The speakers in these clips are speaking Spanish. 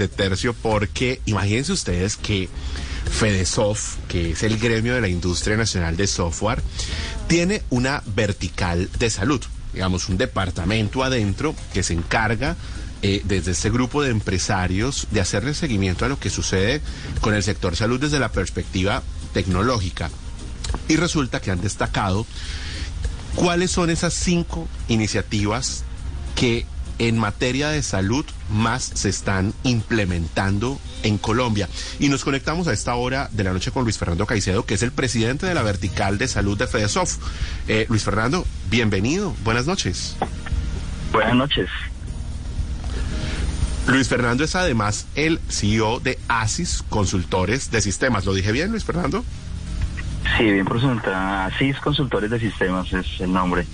de tercio porque imagínense ustedes que Fedesoft, que es el gremio de la industria nacional de software, tiene una vertical de salud, digamos, un departamento adentro que se encarga eh, desde este grupo de empresarios de hacerle seguimiento a lo que sucede con el sector salud desde la perspectiva tecnológica. Y resulta que han destacado cuáles son esas cinco iniciativas que en materia de salud más se están implementando en Colombia. Y nos conectamos a esta hora de la noche con Luis Fernando Caicedo, que es el presidente de la vertical de salud de FEDESOF. Eh, Luis Fernando, bienvenido. Buenas noches. Buenas noches. Luis Fernando es además el CEO de ASIS Consultores de Sistemas. ¿Lo dije bien, Luis Fernando? Sí, bien presenta. ASIS Consultores de Sistemas es el nombre.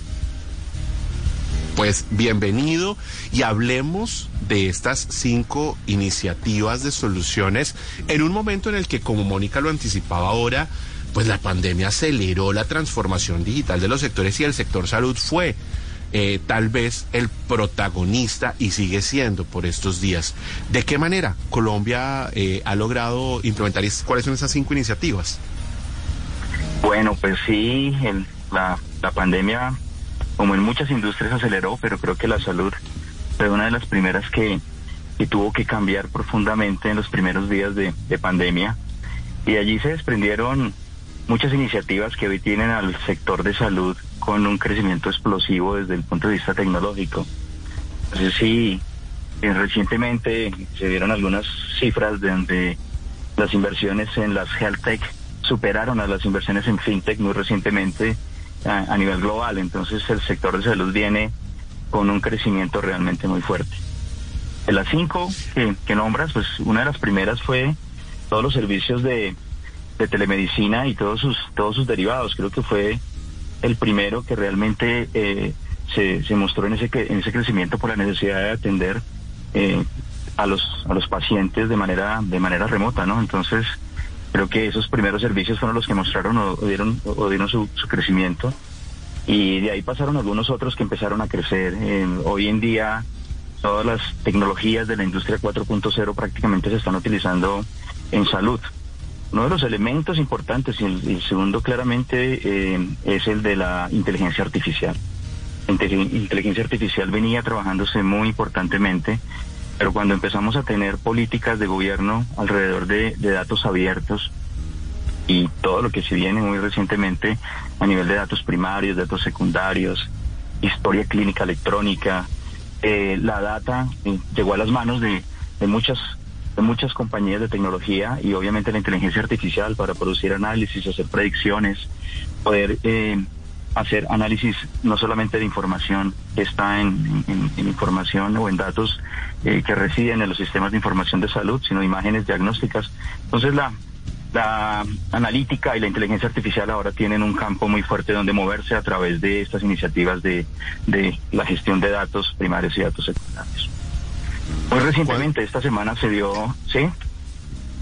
Pues bienvenido y hablemos de estas cinco iniciativas de soluciones en un momento en el que, como Mónica lo anticipaba ahora, pues la pandemia aceleró la transformación digital de los sectores y el sector salud fue eh, tal vez el protagonista y sigue siendo por estos días. ¿De qué manera Colombia eh, ha logrado implementar y cuáles son esas cinco iniciativas? Bueno, pues sí, el, la, la pandemia como en muchas industrias aceleró, pero creo que la salud fue una de las primeras que, tuvo que cambiar profundamente en los primeros días de, pandemia. Y allí se desprendieron muchas iniciativas que hoy tienen al sector de salud con un crecimiento explosivo desde el punto de vista tecnológico. Entonces sí, eh, recientemente se dieron algunas cifras de donde las inversiones en las health tech superaron a las inversiones en fintech muy recientemente a, nivel global. Entonces el sector de salud viene con un crecimiento realmente muy fuerte. De las cinco que, nombras, pues una de las primeras fue todos los servicios de, telemedicina y todos sus, todos sus derivados. Creo que fue el primero que realmente eh, se, se, mostró en ese, en ese crecimiento por la necesidad de atender eh, a los a los pacientes de manera de manera remota, ¿no? Entonces Creo que esos primeros servicios fueron los que mostraron o, dieron, o dieron su, crecimiento y de ahí pasaron algunos otros que empezaron a crecer. hoy en día todas las tecnologías de la industria 4.0 prácticamente se están utilizando en salud. Uno de los elementos importantes y el, segundo claramente eh, es el de la inteligencia artificial. Inteligencia artificial venía trabajándose muy importantemente pero cuando empezamos a tener políticas de gobierno alrededor de, datos abiertos y todo lo que se viene muy recientemente a nivel de datos primarios, datos secundarios, historia clínica electrónica, eh, la data eh, llegó a las manos de, muchas de muchas compañías de tecnología y obviamente la inteligencia artificial para producir análisis, hacer predicciones, poder eh, hacer análisis no solamente de información que está en, información o en datos eh, que residen en los sistemas de información de salud, sino imágenes diagnósticas. Entonces la, la analítica y la inteligencia artificial ahora tienen un campo muy fuerte donde moverse a través de estas iniciativas de, de la gestión de datos primarios y datos secundarios. Muy recientemente, esta semana se dio, ¿sí?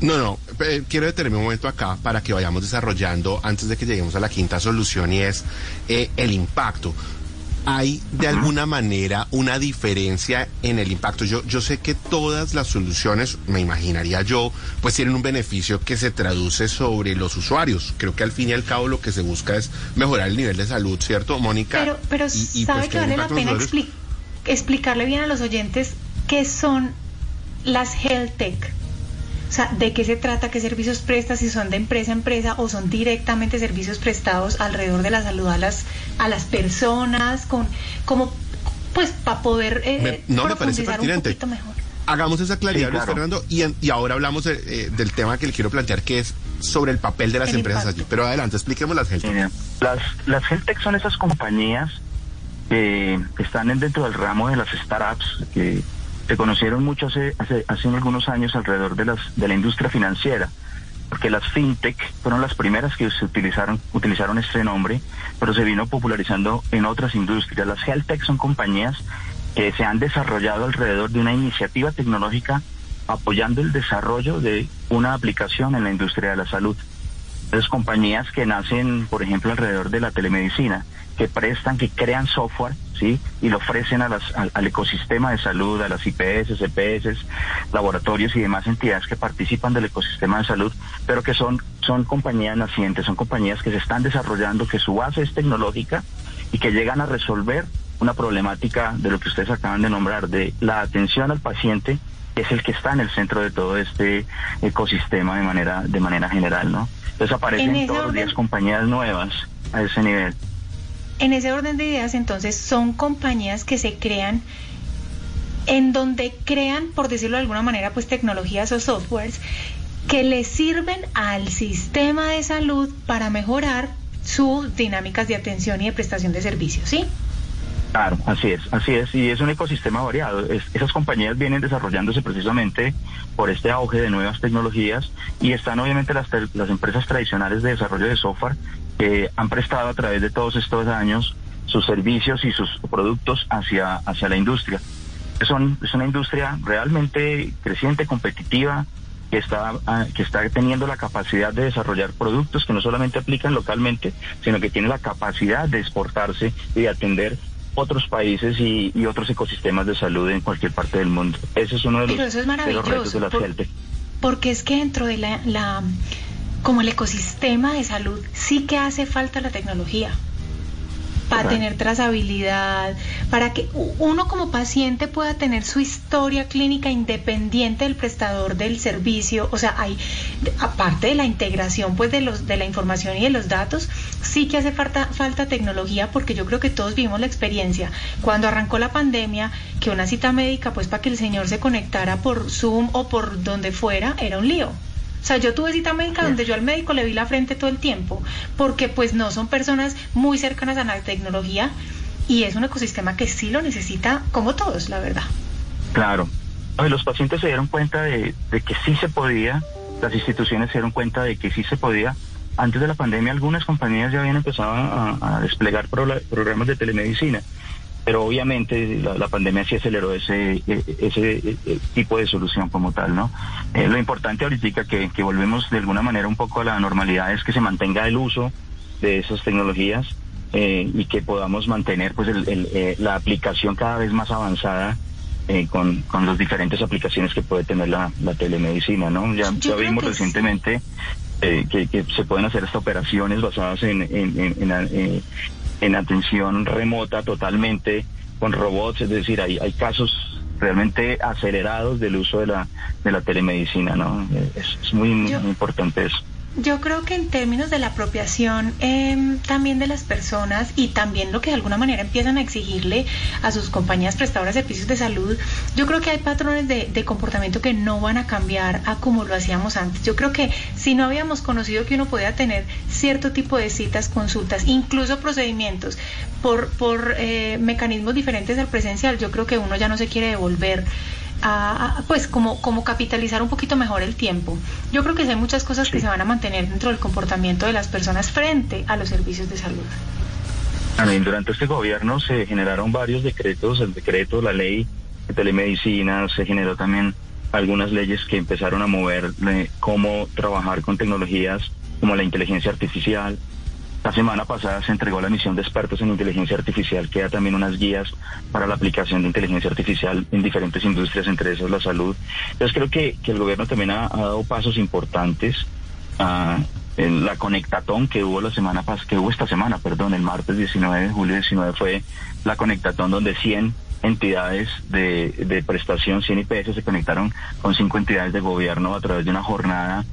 No, no, eh, quiero detenerme un momento acá para que vayamos desarrollando antes de que lleguemos a la quinta solución y es eh, el impacto. ¿Hay de alguna manera una diferencia en el impacto? Yo, yo sé que todas las soluciones, me imaginaría yo, pues tienen un beneficio que se traduce sobre los usuarios. Creo que al fin y al cabo lo que se busca es mejorar el nivel de salud, ¿cierto, Mónica? Pero, pero ¿sabe pues, que vale la pena explicarle bien a los oyentes qué son las health tech? O sea, ¿de qué se trata? ¿Qué servicios presta? Si son de empresa a empresa o son directamente servicios prestados alrededor de la salud a las, a las personas, con, como, pues, para poder eh, no, me parece pertinente. un poquito mejor. Hagamos esa claridad, Luis Fernando, y, y ahora hablamos eh, del tema que le quiero plantear, que es sobre el papel de las empresas allí. Pero adelante, expliquemos las Heltec. Las, las Heltec son esas compañías que están dentro del ramo de las startups, que se conocieron mucho hace, hace, hace algunos años alrededor de, las, de la industria financiera, porque las fintech fueron las primeras que se utilizaron, utilizaron este nombre, pero se vino popularizando en otras industrias. Las health tech son compañías que se han desarrollado alrededor de una iniciativa tecnológica apoyando el desarrollo de una aplicación en la industria de la salud. Entonces, compañías que nacen, por ejemplo, alrededor de la telemedicina, que prestan, que crean software, ¿sí? Y lo ofrecen a las, al, ecosistema de salud, a las IPS, EPS, laboratorios y demás entidades que participan del ecosistema de salud, pero que son, son compañías nacientes, son compañías que se están desarrollando, que su base es tecnológica y que llegan a resolver una problemática de lo que ustedes acaban de nombrar, de la atención al paciente, que es el que está en el centro de todo este ecosistema de manera, de manera general, ¿no? Entonces aparecen todos los días compañías nuevas a ese nivel. En ese orden de ideas, entonces, son compañías que se crean en donde crean, por decirlo de alguna manera, pues tecnologías o softwares que le sirven al sistema de salud para mejorar sus dinámicas de atención y de prestación de servicios, ¿sí? Claro, así es, así es, y es un ecosistema variado. esas compañías vienen desarrollándose precisamente por este auge de nuevas tecnologías y están obviamente las, las empresas tradicionales de desarrollo de software que han prestado a través de todos estos años sus servicios y sus productos hacia, hacia la industria. Son, es una industria realmente creciente, competitiva, que está, ah, que está teniendo la capacidad de desarrollar productos que no solamente aplican localmente, sino que tiene la capacidad de exportarse y de atender otros países y, otros ecosistemas de salud en cualquier parte del mundo. Ese es uno de los, retos de la por, Porque es que dentro de la, la, como el ecosistema de salud, sí que hace falta la tecnología para tener trazabilidad, para que uno como paciente pueda tener su historia clínica independiente del prestador del servicio, o sea, hay aparte de la integración pues de los de la información y de los datos, sí que hace falta falta tecnología porque yo creo que todos vimos la experiencia. Cuando arrancó la pandemia que una cita médica pues para que el señor se conectara por Zoom o por donde fuera era un lío. O sea, yo tuve cita médica donde yo al médico le vi la frente todo el tiempo, porque pues no son personas muy cercanas a la tecnología y es un ecosistema que sí lo necesita como todos, la verdad. Claro. Los pacientes se dieron cuenta de, que sí se podía, las instituciones se dieron cuenta de que sí se podía. Antes de la pandemia algunas compañías ya habían empezado a, desplegar programas de telemedicina pero obviamente la, pandemia sí aceleró ese, e, ese, e, e, tipo de solución como tal, ¿no? Eh, lo importante ahorita que, que volvemos de alguna manera un poco a la normalidad es que se mantenga el uso de esas tecnologías eh, y que podamos mantener pues el, eh, la aplicación cada vez más avanzada con, con las diferentes aplicaciones que puede tener la, telemedicina, ¿no? Ya, ya vimos recientemente que, que, se pueden hacer estas operaciones basadas en, en, en, en atención remota totalmente con robots, es decir, hay, hay casos realmente acelerados del uso de la, de la telemedicina, ¿no? Es, muy importante eso. Yo creo que en términos de la apropiación em, también de las personas y también lo que de alguna manera empiezan a exigirle a sus compañías prestadoras de servicios de salud, yo creo que hay patrones de, de, comportamiento que no van a cambiar a como lo hacíamos antes. Yo creo que si no habíamos conocido que uno podía tener cierto tipo de citas, consultas, incluso procedimientos por, por eh, mecanismos diferentes al presencial, yo creo que uno ya no se quiere devolver a, pues como, como capitalizar un poquito mejor el tiempo. Yo creo que hay muchas cosas que se van a mantener dentro del comportamiento de las personas frente a los servicios de salud. También durante este gobierno se generaron varios decretos, el decreto, la ley de telemedicina, se generó también algunas leyes que empezaron a mover cómo trabajar con tecnologías como la inteligencia artificial, la semana pasada se entregó la misión de expertos en inteligencia artificial, que da también unas guías para la aplicación de inteligencia artificial en diferentes industrias, entre esas la salud. Entonces creo que, el gobierno también ha, dado pasos importantes. Ah, en la conectatón que hubo la semana pasada, que hubo esta semana, perdón, el martes 19 de julio 19 fue la conectatón donde 100 entidades de, de prestación, 100 IPS se conectaron con cinco entidades de gobierno a través de una jornada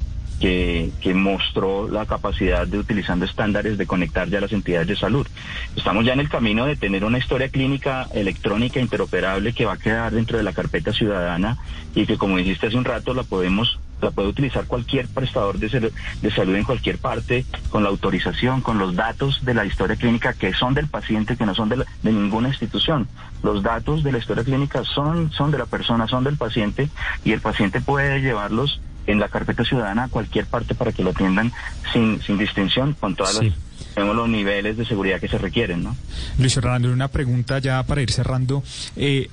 que, mostró la capacidad de utilizando estándares de conectar ya las entidades de salud. Estamos ya en el camino de tener una historia clínica electrónica interoperable que va a quedar dentro de la carpeta ciudadana y que como dijiste hace un rato la podemos la puede utilizar cualquier prestador de, de salud en cualquier parte con la autorización, con los datos de la historia clínica que son del paciente, que no son de, de ninguna institución. Los datos de la historia clínica son, son de la persona, son del paciente y el paciente puede llevarlos en la carpeta ciudadana a cualquier parte para que lo atiendan sin, sin distinción, con todas las los niveles de seguridad que se requieren, ¿no? Luis Fernando, una pregunta ya para ir cerrando. Eh,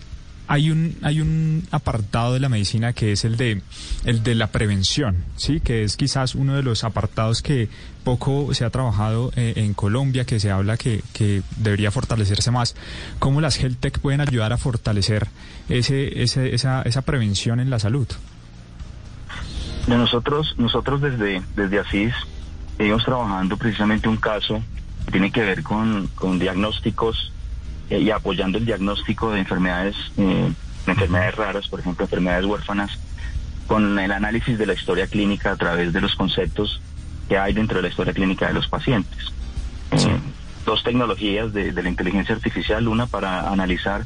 hay un, hay un apartado de la medicina que es el de, el de la prevención, ¿sí? Que es quizás uno de los apartados que poco se ha trabajado eh, en Colombia, que se habla que, que debería fortalecerse más. ¿Cómo las Health Tech pueden ayudar a fortalecer ese, ese, esa, esa prevención en la salud? De nosotros, nosotros desde, desde Asís, seguimos trabajando precisamente un caso que tiene que ver con, con diagnósticos eh, y apoyando el diagnóstico de enfermedades, eh, enfermedades raras, por ejemplo, enfermedades huérfanas, con el análisis de la historia clínica a través de los conceptos que hay dentro de la historia clínica de los pacientes. Eh, dos tecnologías de, la inteligencia artificial, una para analizar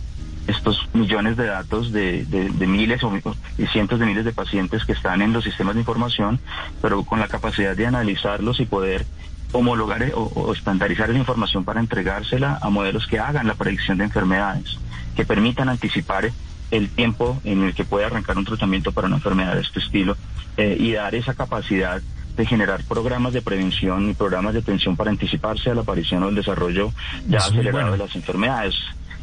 estos millones de datos de, de, miles o, y cientos de miles de pacientes que están en los sistemas de información, pero con la capacidad de analizarlos y poder homologar eh, o, estandarizar esa información para entregársela a modelos que hagan la predicción de enfermedades, que permitan anticipar el tiempo en el que puede arrancar un tratamiento para una enfermedad de este estilo eh, y dar esa capacidad de generar programas de prevención y programas de atención para anticiparse a la aparición o el desarrollo ya acelerado de las enfermedades.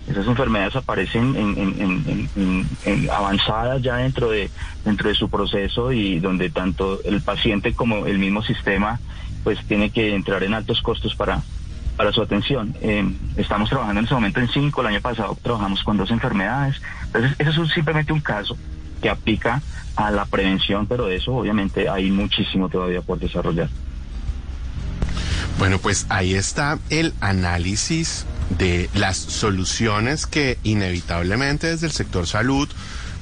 Esas enfermedades aparecen en, avanzadas ya dentro de dentro de su proceso y donde tanto el paciente como el mismo sistema pues tiene que entrar en altos costos para, para su atención. Eh, estamos trabajando en este momento en cinco, el año pasado trabajamos con dos enfermedades. Entonces, eso es simplemente un caso que aplica a la prevención, pero de eso obviamente hay muchísimo todavía por desarrollar. Bueno, pues ahí está el análisis de las soluciones que inevitablemente desde el sector salud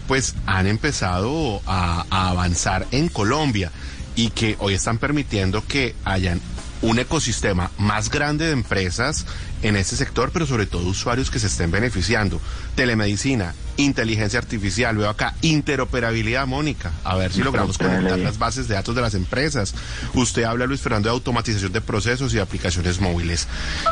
pues han empezado a, avanzar en Colombia y que hoy están permitiendo que hayan un ecosistema más grande de empresas en este sector, pero sobre todo usuarios que se estén beneficiando. Telemedicina, inteligencia artificial, veo acá, interoperabilidad, Mónica, a ver si logramos conectar las bases de datos de las empresas. Usted habla, Luis Fernando, de automatización de procesos y de aplicaciones móviles,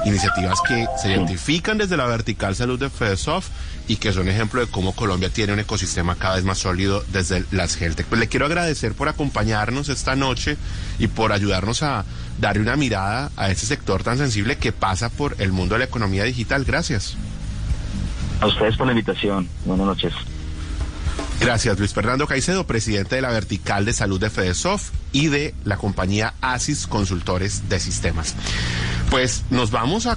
iniciativas que se identifican desde la vertical salud de FEDESOFT y que son ejemplo de cómo Colombia tiene un ecosistema cada vez más sólido desde las Heltec. Pues le quiero agradecer por acompañarnos esta noche y por ayudarnos a darle una mirada a este sector tan sensible que pasa por el mundo de la economía digital. Gracias. A ustedes por la invitación. Buenas noches. Gracias, Luis Fernando Caicedo, presidente de la Vertical de Salud de FEDESOF y de la compañía ASIS Consultores de Sistemas. Pues nos vamos a